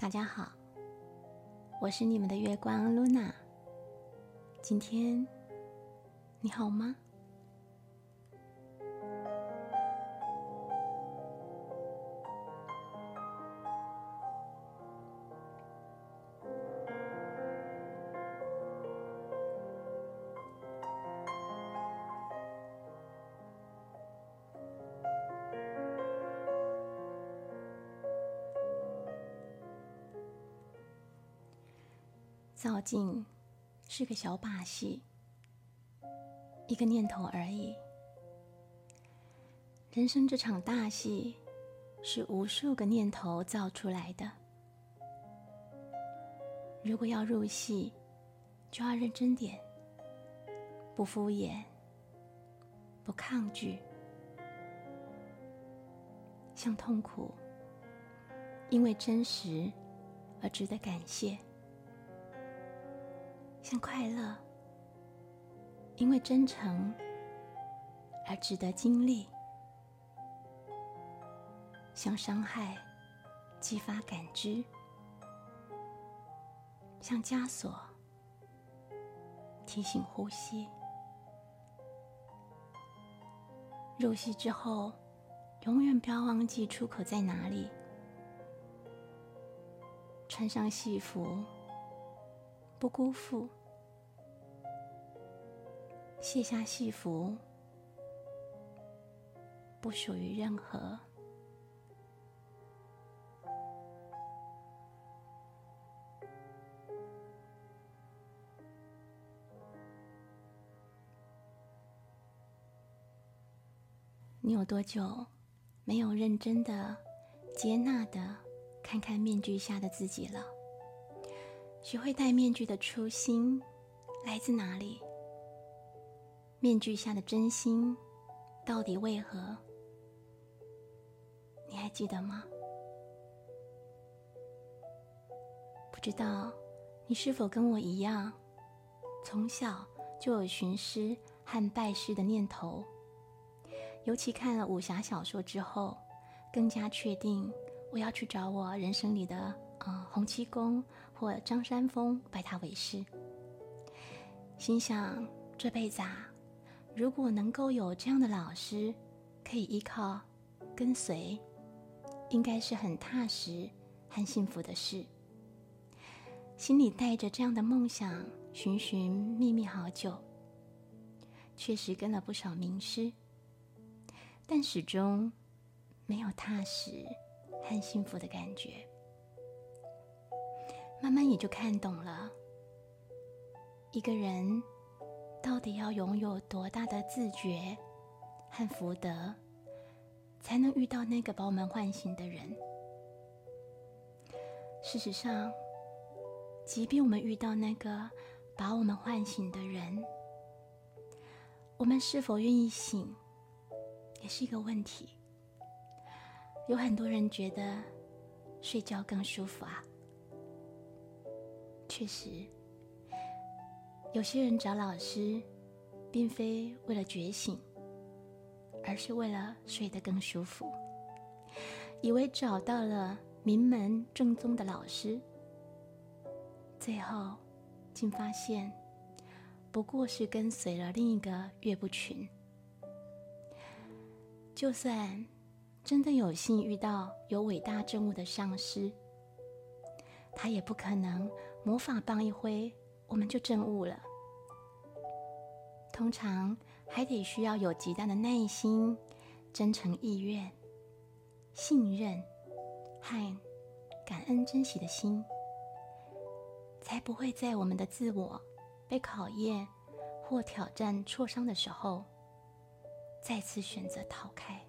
大家好，我是你们的月光露娜。今天你好吗？造镜是个小把戏，一个念头而已。人生这场大戏，是无数个念头造出来的。如果要入戏，就要认真点，不敷衍，不抗拒。像痛苦，因为真实而值得感谢。像快乐，因为真诚而值得经历；像伤害，激发感知；像枷锁，提醒呼吸。入戏之后，永远不要忘记出口在哪里。穿上戏服，不辜负。卸下戏服，不属于任何。你有多久没有认真的、接纳的看看面具下的自己了？学会戴面具的初心来自哪里？面具下的真心到底为何？你还记得吗？不知道你是否跟我一样，从小就有寻师和拜师的念头。尤其看了武侠小说之后，更加确定我要去找我人生里的呃洪七公或张三丰拜他为师。心想这辈子啊。如果能够有这样的老师可以依靠、跟随，应该是很踏实和幸福的事。心里带着这样的梦想，寻寻觅觅好久，确实跟了不少名师，但始终没有踏实和幸福的感觉。慢慢也就看懂了，一个人。到底要拥有多大的自觉和福德，才能遇到那个把我们唤醒的人？事实上，即便我们遇到那个把我们唤醒的人，我们是否愿意醒，也是一个问题。有很多人觉得睡觉更舒服啊，确实。有些人找老师，并非为了觉醒，而是为了睡得更舒服，以为找到了名门正宗的老师，最后竟发现不过是跟随了另一个岳不群。就算真的有幸遇到有伟大政务的上师，他也不可能魔法棒一挥。我们就证悟了。通常还得需要有极大的耐心、真诚意愿、信任和感恩珍惜的心，才不会在我们的自我被考验或挑战挫伤的时候，再次选择逃开。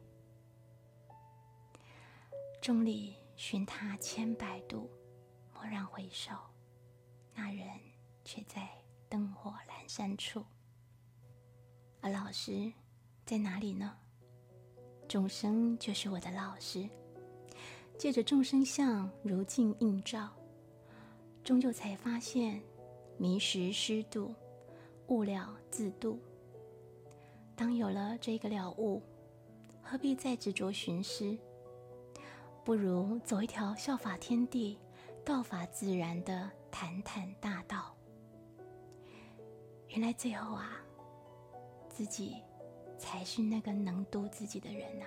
众里寻他千百度，蓦然回首，那人。却在灯火阑珊处，而老师在哪里呢？众生就是我的老师，借着众生相如镜映照，终究才发现迷失失度，悟了自度。当有了这个了悟，何必再执着寻师？不如走一条效法天地、道法自然的坦坦大道。原来最后啊，自己才是那个能渡自己的人呐。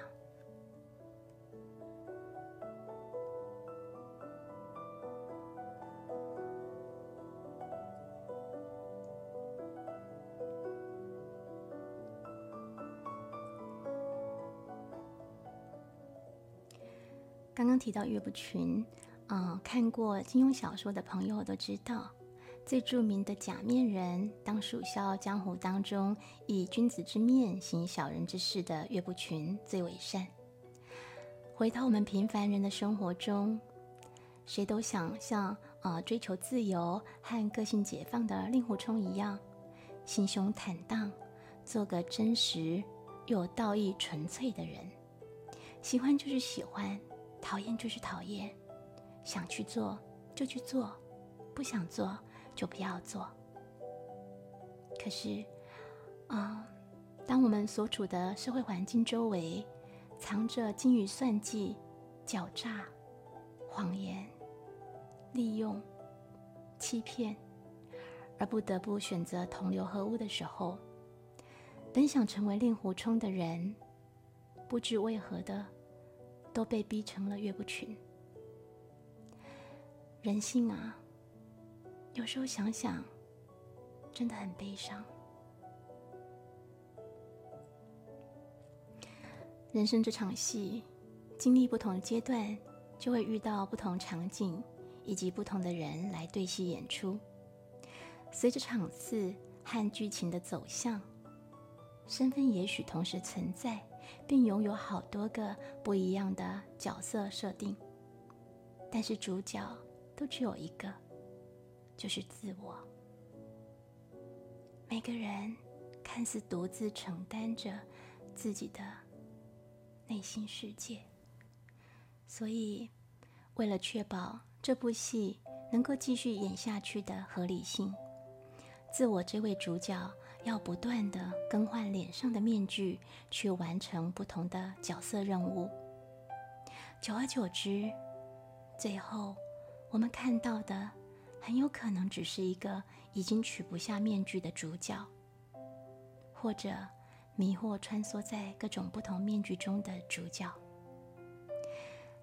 刚刚提到岳不群，嗯，看过金庸小说的朋友都知道。最著名的假面人，当属笑傲江湖当中以君子之面行小人之事的岳不群最为善。回到我们平凡人的生活中，谁都想像啊追求自由和个性解放的令狐冲一样，心胸坦荡，做个真实又道义纯粹的人。喜欢就是喜欢，讨厌就是讨厌，想去做就去做，不想做。就不要做。可是，啊，当我们所处的社会环境周围藏着精于算计、狡诈、谎言、利用、欺骗，而不得不选择同流合污的时候，本想成为令狐冲的人，不知为何的，都被逼成了岳不群。人性啊！有时候想想，真的很悲伤。人生这场戏，经历不同的阶段，就会遇到不同场景以及不同的人来对戏演出。随着场次和剧情的走向，身份也许同时存在，并拥有好多个不一样的角色设定，但是主角都只有一个。就是自我。每个人看似独自承担着自己的内心世界，所以为了确保这部戏能够继续演下去的合理性，自我这位主角要不断的更换脸上的面具，去完成不同的角色任务。久而久之，最后我们看到的。很有可能只是一个已经取不下面具的主角，或者迷惑穿梭在各种不同面具中的主角。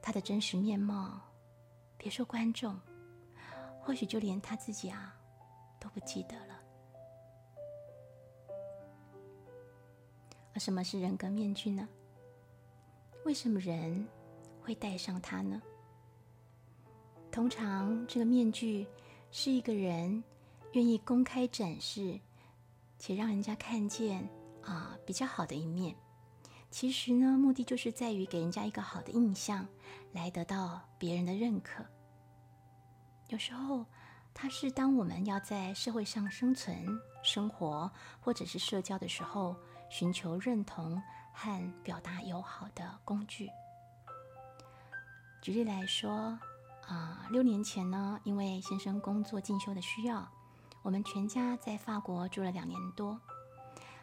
他的真实面貌，别说观众，或许就连他自己啊都不记得了。而什么是人格面具呢？为什么人会戴上它呢？通常这个面具。是一个人愿意公开展示，且让人家看见啊比较好的一面。其实呢，目的就是在于给人家一个好的印象，来得到别人的认可。有时候，它是当我们要在社会上生存、生活或者是社交的时候，寻求认同和表达友好的工具。举例来说。啊，六年前呢，因为先生工作进修的需要，我们全家在法国住了两年多。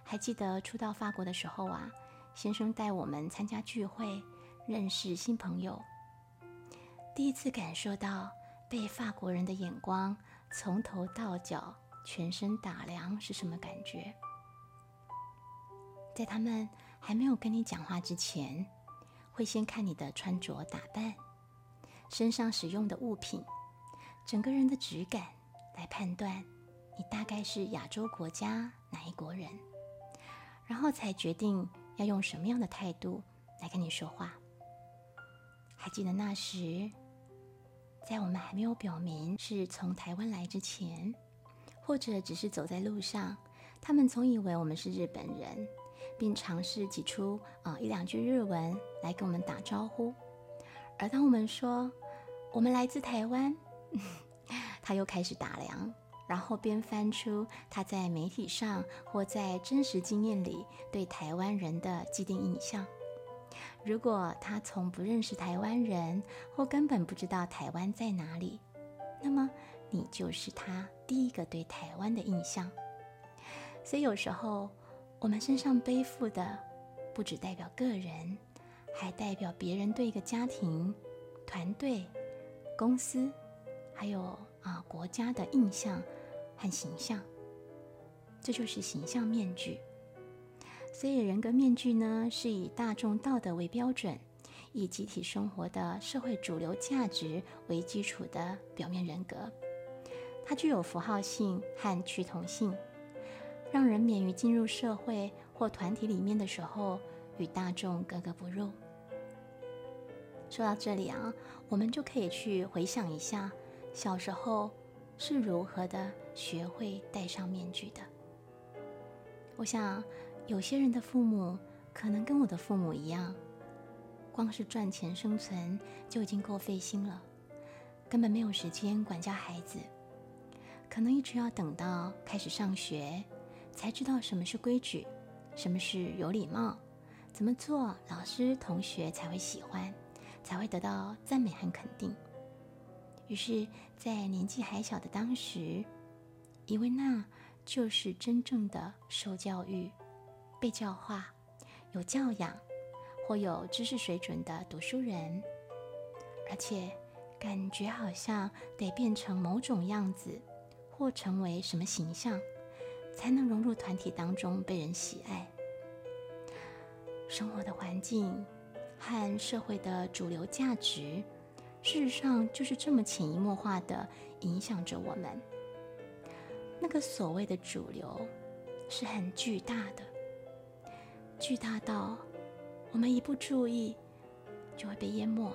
还记得初到法国的时候啊，先生带我们参加聚会，认识新朋友。第一次感受到被法国人的眼光从头到脚全身打量是什么感觉。在他们还没有跟你讲话之前，会先看你的穿着打扮。身上使用的物品，整个人的质感来判断你大概是亚洲国家哪一国人，然后才决定要用什么样的态度来跟你说话。还记得那时，在我们还没有表明是从台湾来之前，或者只是走在路上，他们总以为我们是日本人，并尝试挤出啊一两句日文来跟我们打招呼。而当我们说我们来自台湾，他又开始打量，然后边翻出他在媒体上或在真实经验里对台湾人的既定印象。如果他从不认识台湾人，或根本不知道台湾在哪里，那么你就是他第一个对台湾的印象。所以有时候我们身上背负的，不只代表个人。还代表别人对一个家庭、团队、公司还有啊国家的印象和形象。这就是形象面具。所以人格面具呢，是以大众道德为标准，以集体生活的社会主流价值为基础的表面人格。它具有符号性和趋同性，让人免于进入社会或团体里面的时候与大众格格不入。说到这里啊，我们就可以去回想一下小时候是如何的学会戴上面具的。我想。有些人的父母可能跟我的父母一样，光是赚钱生存就已经够费心了，根本没有时间管教孩子。可能一直要等到开始上学，才知道什么是规矩，什么是有礼貌，怎么做老师同学才会喜欢，才会得到赞美和肯定。于是，在年纪还小的当时，以为那就是真正的受教育。被教化、有教养或有知识水准的读书人，而且感觉好像得变成某种样子，或成为什么形象，才能融入团体当中被人喜爱。生活的环境和社会的主流价值，事实上就是这么潜移默化的影响着我们。那个所谓的主流，是很巨大的。巨大到我们一不注意就会被淹没，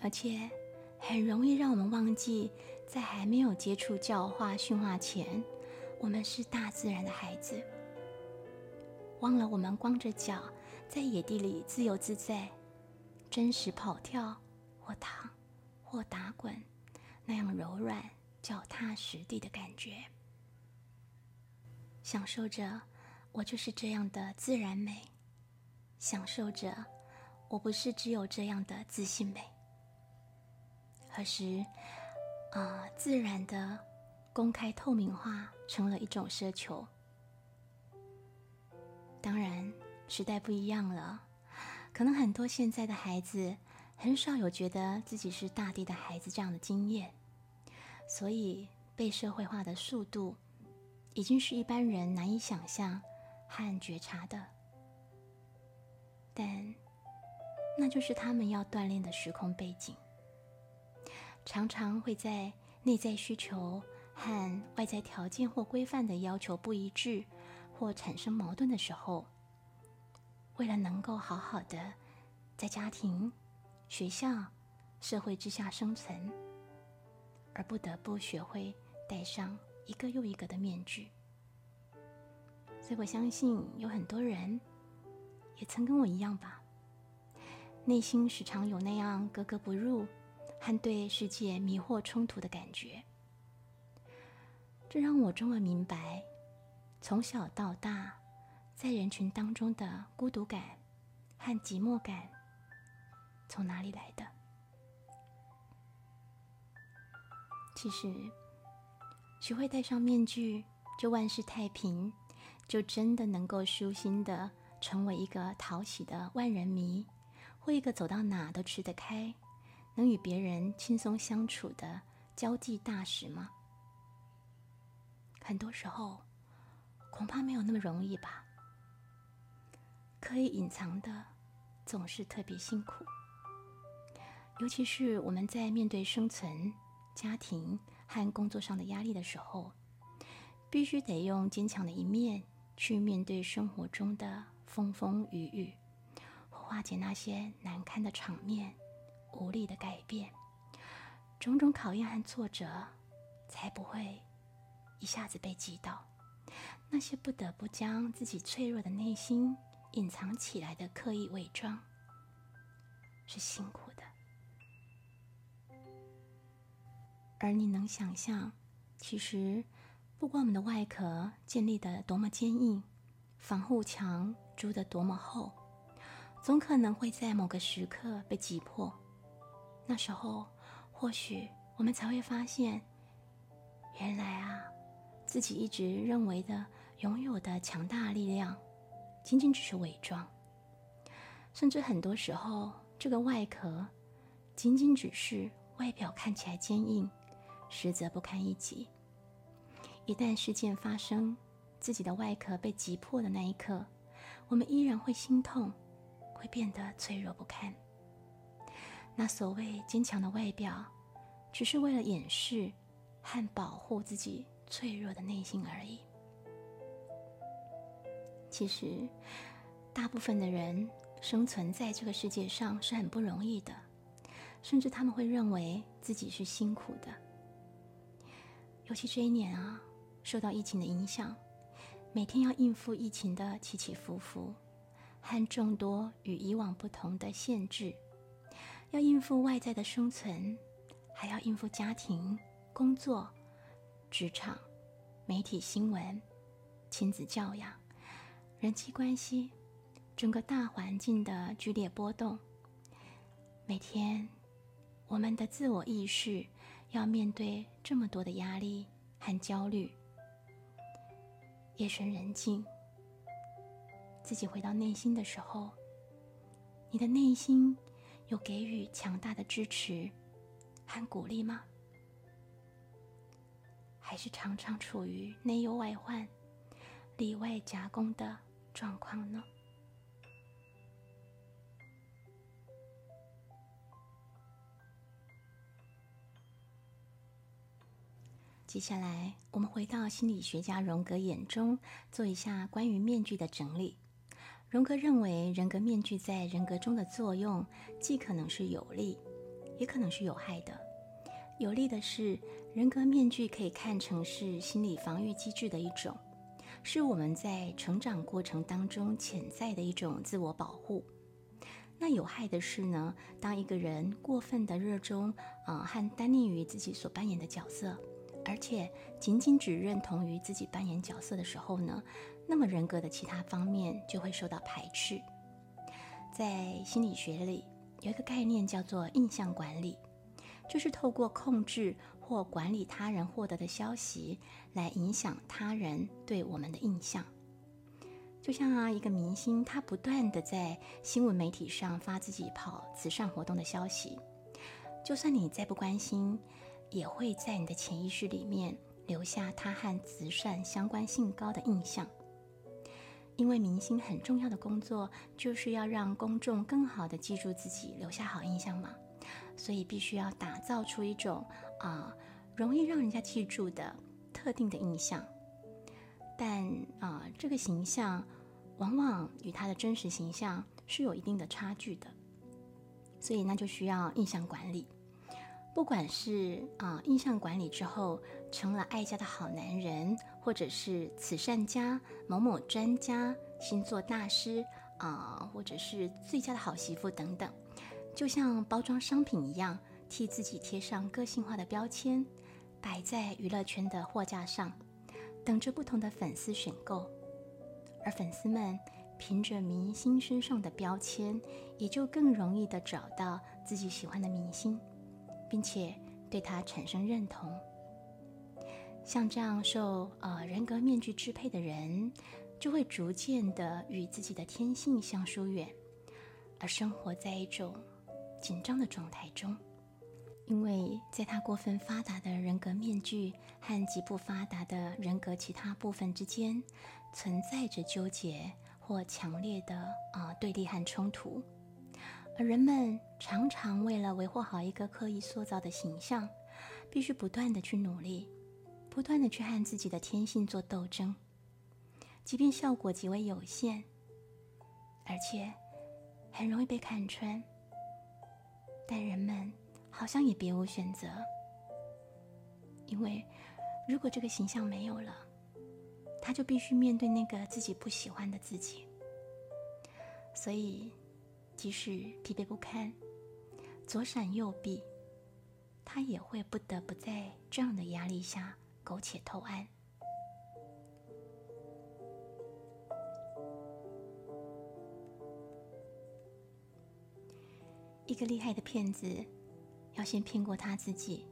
而且很容易让我们忘记，在还没有接触教化驯化前，我们是大自然的孩子。忘了我们光着脚在野地里自由自在，真实跑跳或躺或打滚，那样柔软、脚踏实地的感觉，享受着。我就是这样的自然美，享受着。我不是只有这样的自信美。何时，啊，自然的公开透明化成了一种奢求。当然，时代不一样了，可能很多现在的孩子很少有觉得自己是大地的孩子这样的经验，所以被社会化的速度，已经是一般人难以想象。和觉察的，但那就是他们要锻炼的时空背景。常常会在内在需求和外在条件或规范的要求不一致或产生矛盾的时候，为了能够好好的在家庭、学校、社会之下生存，而不得不学会戴上一个又一个的面具。所以我相信有很多人也曾跟我一样吧，内心时常有那样格格不入和对世界迷惑冲突的感觉。这让我终于明白，从小到大在人群当中的孤独感和寂寞感从哪里来的。其实，学会戴上面具，就万事太平。就真的能够舒心的成为一个讨喜的万人迷，或一个走到哪都吃得开，能与别人轻松相处的交际大使吗？很多时候，恐怕没有那么容易吧。可以隐藏的总是特别辛苦，尤其是我们在面对生存、家庭和工作上的压力的时候，必须得用坚强的一面。去面对生活中的风风雨雨，化解那些难堪的场面、无力的改变，种种考验和挫折，才不会一下子被击倒。那些不得不将自己脆弱的内心隐藏起来的刻意伪装，是辛苦的。而你能想象，其实。不管我们的外壳建立的多么坚硬，防护墙筑得多么厚，总可能会在某个时刻被击破。那时候，或许我们才会发现，原来啊，自己一直认为的拥有的强大力量，仅仅只是伪装。甚至很多时候，这个外壳仅仅只是外表看起来坚硬，实则不堪一击。一旦事件发生，自己的外壳被击破的那一刻，我们依然会心痛，会变得脆弱不堪。那所谓坚强的外表，只是为了掩饰和保护自己脆弱的内心而已。其实，大部分的人生存在这个世界上是很不容易的，甚至他们会认为自己是辛苦的。尤其这一年啊，受到疫情的影响，每天要应付疫情的起起伏伏，和众多与以往不同的限制。要应付外在的生存，还要应付家庭、工作、职场、媒体新闻、亲子教养、人际关系，整个大环境的剧烈波动。每天，我们的自我意识要面对这么多的压力和焦虑。夜深人静，自己回到内心的时候，你的内心。有给予强大的支持和鼓励吗？还是常常处于内忧外患、里外夹攻的状况呢？接下来，我们回到心理学家荣格眼中，做一下关于面具的整理。荣格认为，人格面具在人格中的作用，既可能是有利，也可能是有害的。有利的是，人格面具可以看成是心理防御机制的一种，是我们在成长过程当中潜在的一种自我保护。那有害的是呢，当一个人过分的热衷啊和单立于自己所扮演的角色，而且仅仅只认同于自己扮演角色的时候呢？那么人格的其他方面就会受到排斥。在心理学里有一个概念叫做印象管理，就是透过控制或管理他人获得的消息，来影响他人对我们的印象。就像啊一个明星，他不断的在新闻媒体上发自己跑慈善活动的消息，就算你再不关心，也会在你的潜意识里面留下他和慈善相关性高的印象。因为明星很重要的工作就是要让公众更好的记住自己，留下好印象嘛，所以必须要打造出一种啊容易让人家记住的特定的印象。但啊，这个形象往往与他的真实形象是有一定的差距的，所以那就需要印象管理。不管是啊印象管理之后成了爱家的好男人。或者是慈善家、某某专家、星座大师啊，或者是最佳的好媳妇等等，就像包装商品一样，替自己贴上个性化的标签，摆在娱乐圈的货架上，等着不同的粉丝选购。而粉丝们凭着明星身上的标签，也就更容易的找到自己喜欢的明星，并且对他产生认同。像这样受呃人格面具支配的人，就会逐渐的与自己的天性相疏远，而生活在一种紧张的状态中，因为在他过分发达的人格面具和极不发达的人格其他部分之间，存在着纠结或强烈的啊对立和冲突，而人们常常为了维护好一个刻意塑造的形象，必须不断的去努力。不断的去和自己的天性做斗争，即便效果极为有限，而且很容易被看穿，但人们好像也别无选择，因为如果这个形象没有了，他就必须面对那个自己不喜欢的自己，所以即使疲惫不堪、左闪右避，他也会不得不在这样的压力下。苟且偷安。一个厉害的骗子，要先骗过他自己，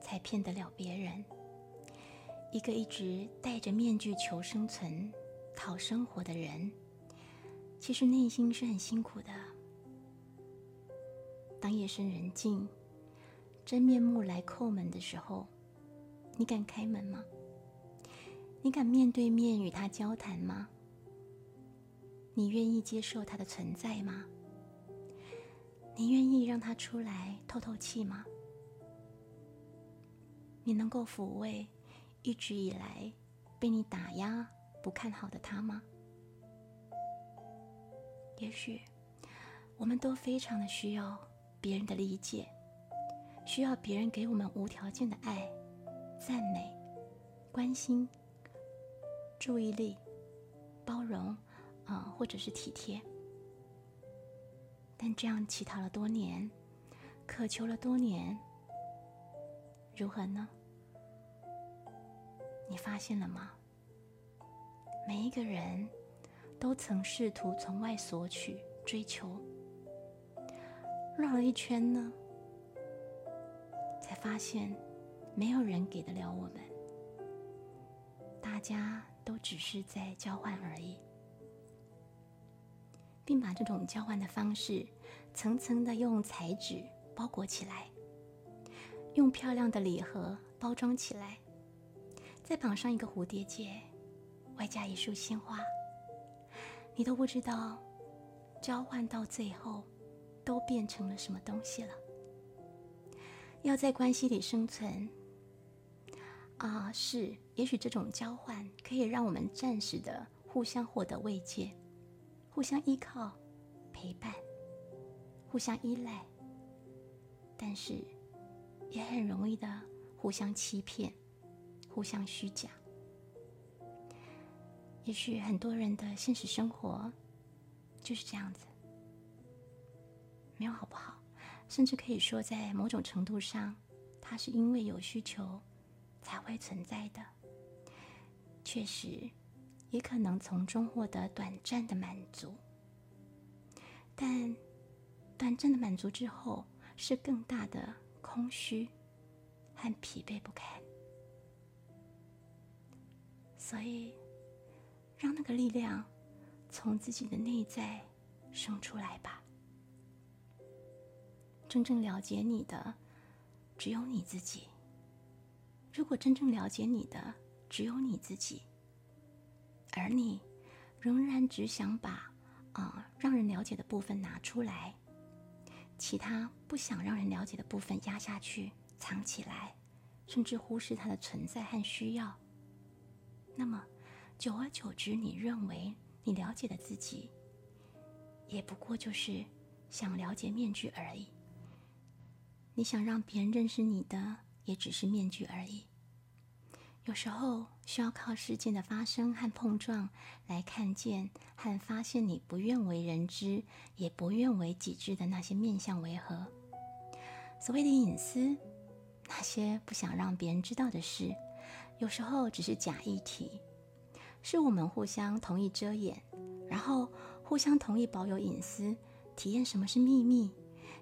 才骗得了别人。一个一直戴着面具求生存、讨生活的人，其实内心是很辛苦的。当夜深人静，真面目来叩门的时候，你敢开门吗？你敢面对面与他交谈吗？你愿意接受他的存在吗？你愿意让他出来透透气吗？你能够抚慰一直以来被你打压、不看好的他吗？也许我们都非常的需要别人的理解，需要别人给我们无条件的爱、赞美、关心、注意力、包容啊，或者是体贴。但这样乞讨了多年，渴求了多年。如何呢？你发现了吗？每一个人都曾试图从外索取、追求，绕了一圈呢，才发现没有人给得了我们。大家都只是在交换而已，并把这种交换的方式层层的用彩纸包裹起来。用漂亮的礼盒包装起来，再绑上一个蝴蝶结，外加一束鲜花，你都不知道交换到最后都变成了什么东西了。要在关系里生存啊，是，也许这种交换可以让我们暂时的互相获得慰藉，互相依靠、陪伴，互相依赖，但是。也很容易的互相欺骗，互相虚假。也许很多人的现实生活就是这样子，没有好不好？甚至可以说，在某种程度上，它是因为有需求才会存在的。确实，也可能从中获得短暂的满足，但短暂的满足之后是更大的。空虚和疲惫不堪，所以让那个力量从自己的内在生出来吧。真正了解你的只有你自己。如果真正了解你的只有你自己，而你仍然只想把啊让人了解的部分拿出来。其他不想让人了解的部分压下去、藏起来，甚至忽视它的存在和需要。那么，久而久之，你认为你了解的自己，也不过就是想了解面具而已。你想让别人认识你的，也只是面具而已。有时候需要靠事件的发生和碰撞来看见和发现你不愿为人知，也不愿为己知的那些面相为何？所谓的隐私，那些不想让别人知道的事，有时候只是假议题，是我们互相同意遮掩，然后互相同意保有隐私，体验什么是秘密，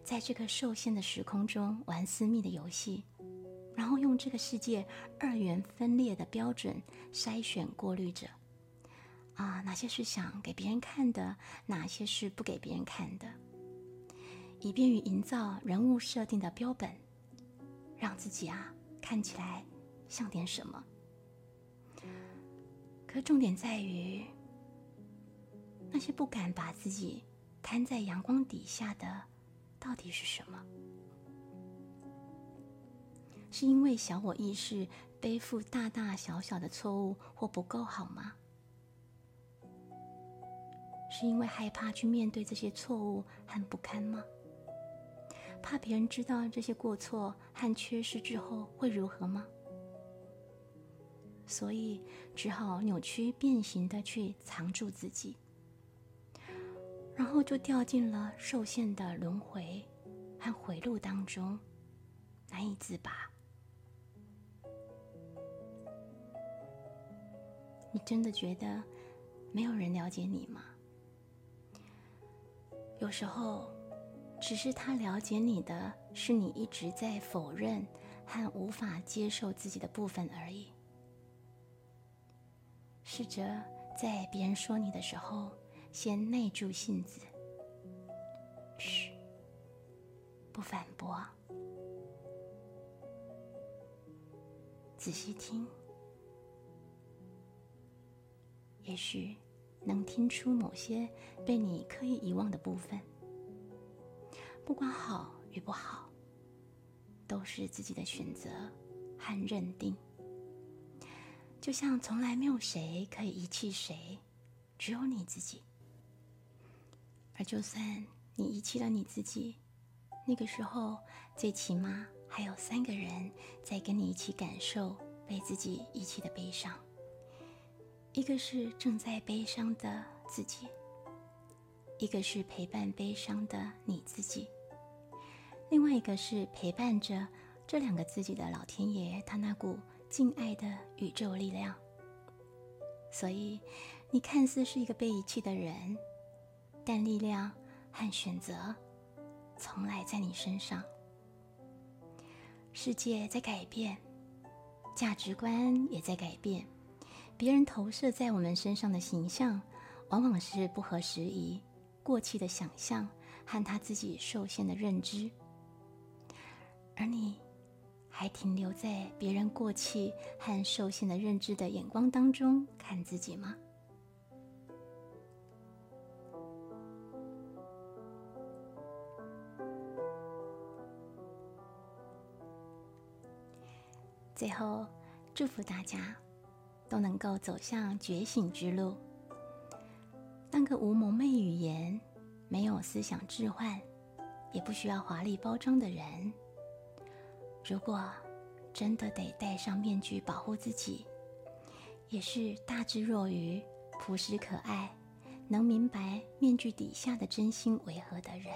在这个受限的时空中玩私密的游戏。然后用这个世界二元分裂的标准筛选过滤着，啊，哪些是想给别人看的，哪些是不给别人看的，以便于营造人物设定的标本，让自己啊看起来像点什么。可重点在于，那些不敢把自己摊在阳光底下的，到底是什么？是因为小我意识背负大大小小的错误或不够好吗？是因为害怕去面对这些错误和不堪吗？怕别人知道这些过错和缺失之后会如何吗？所以只好扭曲变形的去藏住自己，然后就掉进了受限的轮回和回路当中，难以自拔。你真的觉得没有人了解你吗？有时候，只是他了解你的是你一直在否认和无法接受自己的部分而已。试着在别人说你的时候，先耐住性子，嘘，不反驳，仔细听，也许能听出某些被你刻意遗忘的部分。不管好与不好，都是自己的选择和认定。就像从来没有谁可以遗弃谁，只有你自己。而就算你遗弃了你自己，那个时候最起码还有三个人在跟你一起感受被自己遗弃的悲伤。一个是正在悲伤的自己，一个是陪伴悲伤的你自己，另外一个是陪伴着这两个自己的老天爷，他那股。敬爱的宇宙力量，所以你看似是一个被遗弃的人，但力量和选择从来在你身上。世界在改变，价值观也在改变，别人投射在我们身上的形象，往往是不合时宜、过气的想象和他自己受限的认知，而你。还停留在别人过气和受限的认知的眼光当中看自己吗？最后，祝福大家都能够走向觉醒之路，当个无蒙昧语言、没有思想置换、也不需要华丽包装的人。如果真的得戴上面具保护自己，也是大智若愚、朴实可爱、能明白面具底下的真心为何的人。